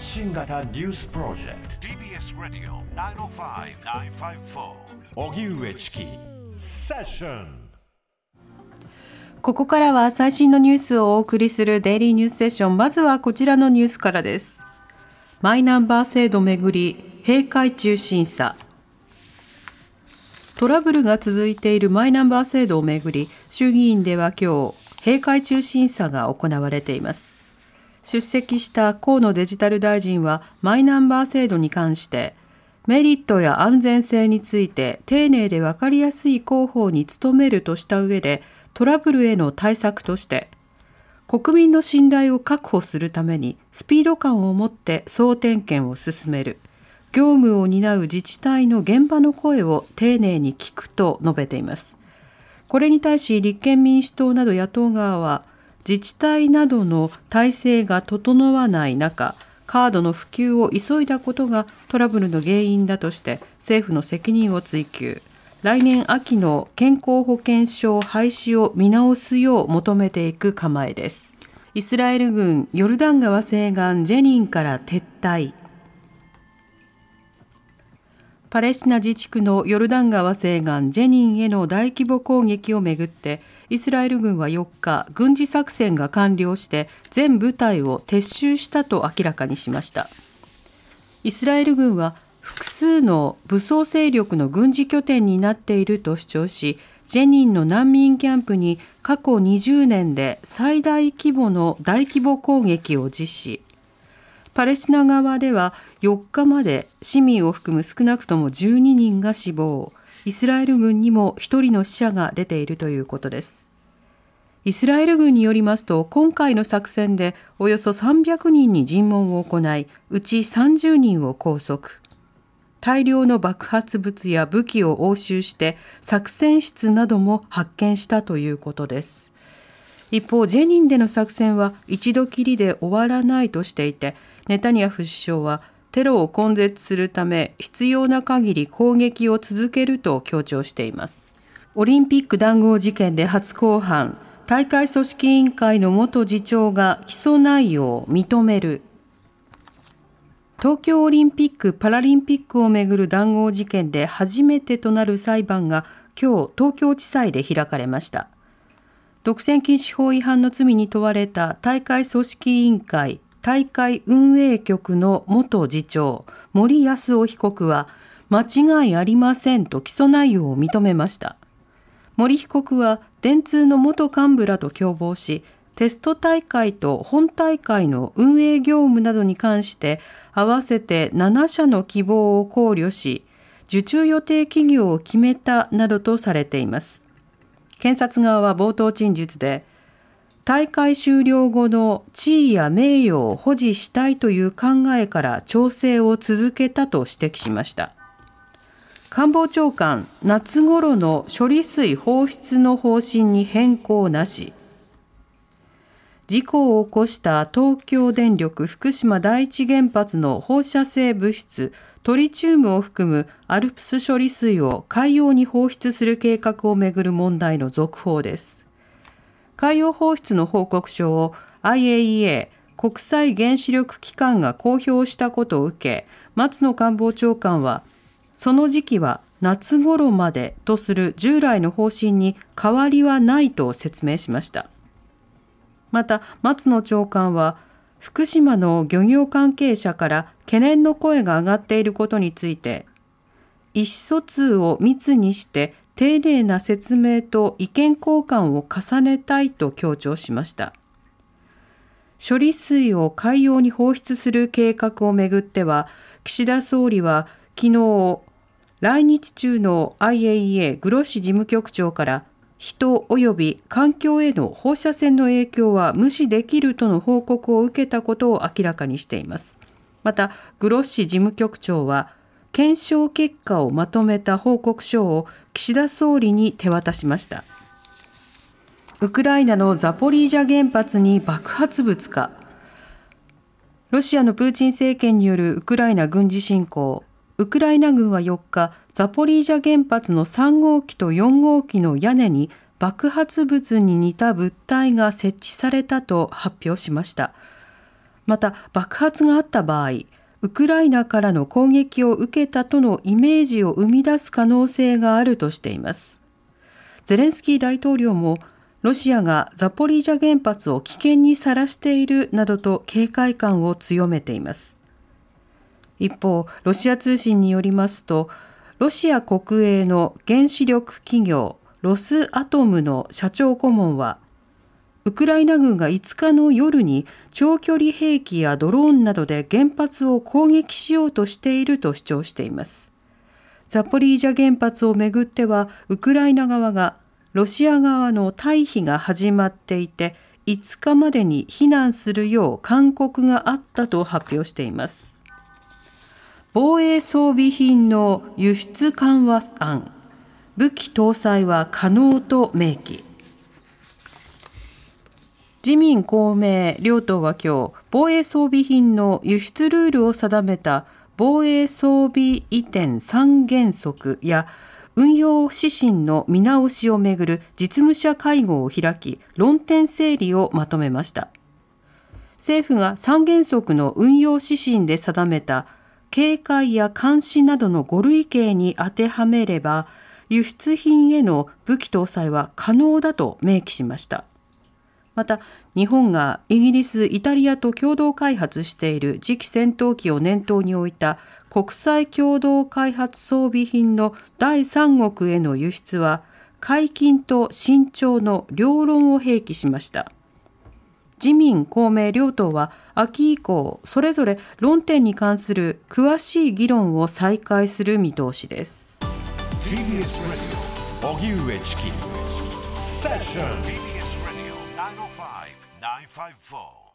発信型ニュースプロジェクト。TBS ラディオ905-954おぎゅうえちきセッションここからは最新のニュースをお送りするデイリーニュースセッションまずはこちらのニュースからです。マイナンバー制度めぐり閉会中審査。トラブルが続いているマイナンバー制度をめぐり衆議院では今日閉会中審査が行われています出席した河野デジタル大臣はマイナンバー制度に関してメリットや安全性について丁寧で分かりやすい広報に努めるとした上でトラブルへの対策として国民の信頼を確保するためにスピード感を持って総点検を進める業務を担う自治体の現場の声を丁寧に聞くと述べています。これに対し立憲民主党など野党側は自治体などの体制が整わない中カードの普及を急いだことがトラブルの原因だとして政府の責任を追及。来年秋の健康保険証廃止を見直すよう求めていく構えです。イスラエル軍ヨルダン川西岸ジェニンから撤退。パレスチナ自治区のヨルダン川西岸ジェニンへの大規模攻撃をめぐってイスラエル軍は4日軍事作戦が完了して全部隊を撤収したと明らかにしました。イスラエル軍は複数の武装勢力の軍事拠点になっていると主張しジェニンの難民キャンプに過去20年で最大規模の大規模攻撃を実施。パレスチナ側では4日まで市民を含む少なくとも12人が死亡、イスラエル軍にも1人の死者が出ているということです。イスラエル軍によりますと、今回の作戦でおよそ300人に尋問を行い、うち30人を拘束。大量の爆発物や武器を押収して作戦室なども発見したということです。一方、ジェニンでの作戦は一度きりで終わらないとしていて、ネタニヤフ首相はテロを根絶するため必要な限り攻撃を続けると強調しています。オリンピック談合事件で初公判、大会組織委員会の元次長が起訴内容を認める。東京オリンピック・パラリンピックをめぐる談合事件で初めてとなる裁判が今日東京地裁で開かれました。独占禁止法違反の罪に問われた大会組織委員会大会運営局の元次長森康夫被告は間違いありませんと起訴内容を認めました。森被告は電通の元幹部らと共謀しテスト大会と本大会の運営業務などに関して合わせて7社の希望を考慮し受注予定企業を決めたなどとされています。検察側は冒頭陳述で大会終了後の地位や名誉を保持したいという考えから調整を続けたと指摘しました。官房長官、夏頃の処理水放出の方針に変更なし。事故を起こした東京電力福島第一原発の放射性物質トリチウムを含むアルプス処理水を海洋に放出する計画をめぐる問題の続報です。海洋放出の報告書を IAEA 国際原子力機関が公表したことを受け松野官房長官はその時期は夏頃までとする従来の方針に変わりはないと説明しました。また松野長官は福島の漁業関係者から懸念の声が上がっていることについて意思疎通を密にして丁寧な説明と意見交換を重ねたいと強調しました。処理水を海洋に放出する計画をめぐっては、岸田総理は昨日、来日中の IAEA グロッシ事務局長から人及び環境への放射線の影響は無視できるとの報告を受けたことを明らかにしています。また、グロッシ事務局長は検証結果をまとめた報告書を岸田総理に手渡しました。ウクライナのザポリージャ原発に爆発物か。ロシアのプーチン政権によるウクライナ軍事侵攻。ウクライナ軍は4日、ザポリージャ原発の3号機と4号機の屋根に爆発物に似た物体が設置されたと発表しました。また爆発があった場合ウクライナからの攻撃を受けたとのイメージを生み出す可能性があるとしています。ゼレンスキー大統領もロシアがザポリージャ原発を危険にさらしているなどと警戒感を強めています。一方ロシア通信によりますとロシア国営の原子力企業ロスアトムの社長顧問はウクライナ軍が5日の夜に長距離兵器やドローンなどで原発を攻撃しようとしていると主張しています。ザポリージャ原発をめぐってはウクライナ側がロシア側の退避が始まっていて5日までに避難するよう勧告があったと発表しています。防衛装備品の輸出緩和案武器搭載は可能と明記自民公明両党は今日防衛装備品の輸出ルールを定めた防衛装備移転三原則や運用指針の見直しをめぐる実務者会合を開き論点整理をまとめました。政府が三原則の運用指針で定めた警戒や監視などの5類型に当てはめれば輸出品への武器搭載は可能だと明記しました。また日本がイギリス、イタリアと共同開発している次期戦闘機を念頭に置いた国際共同開発装備品の第三国への輸出は解禁と慎重の両論を併記しました。自民、公明両党は秋以降、それぞれ論点に関する詳しい議論を再開する見通しです。five four.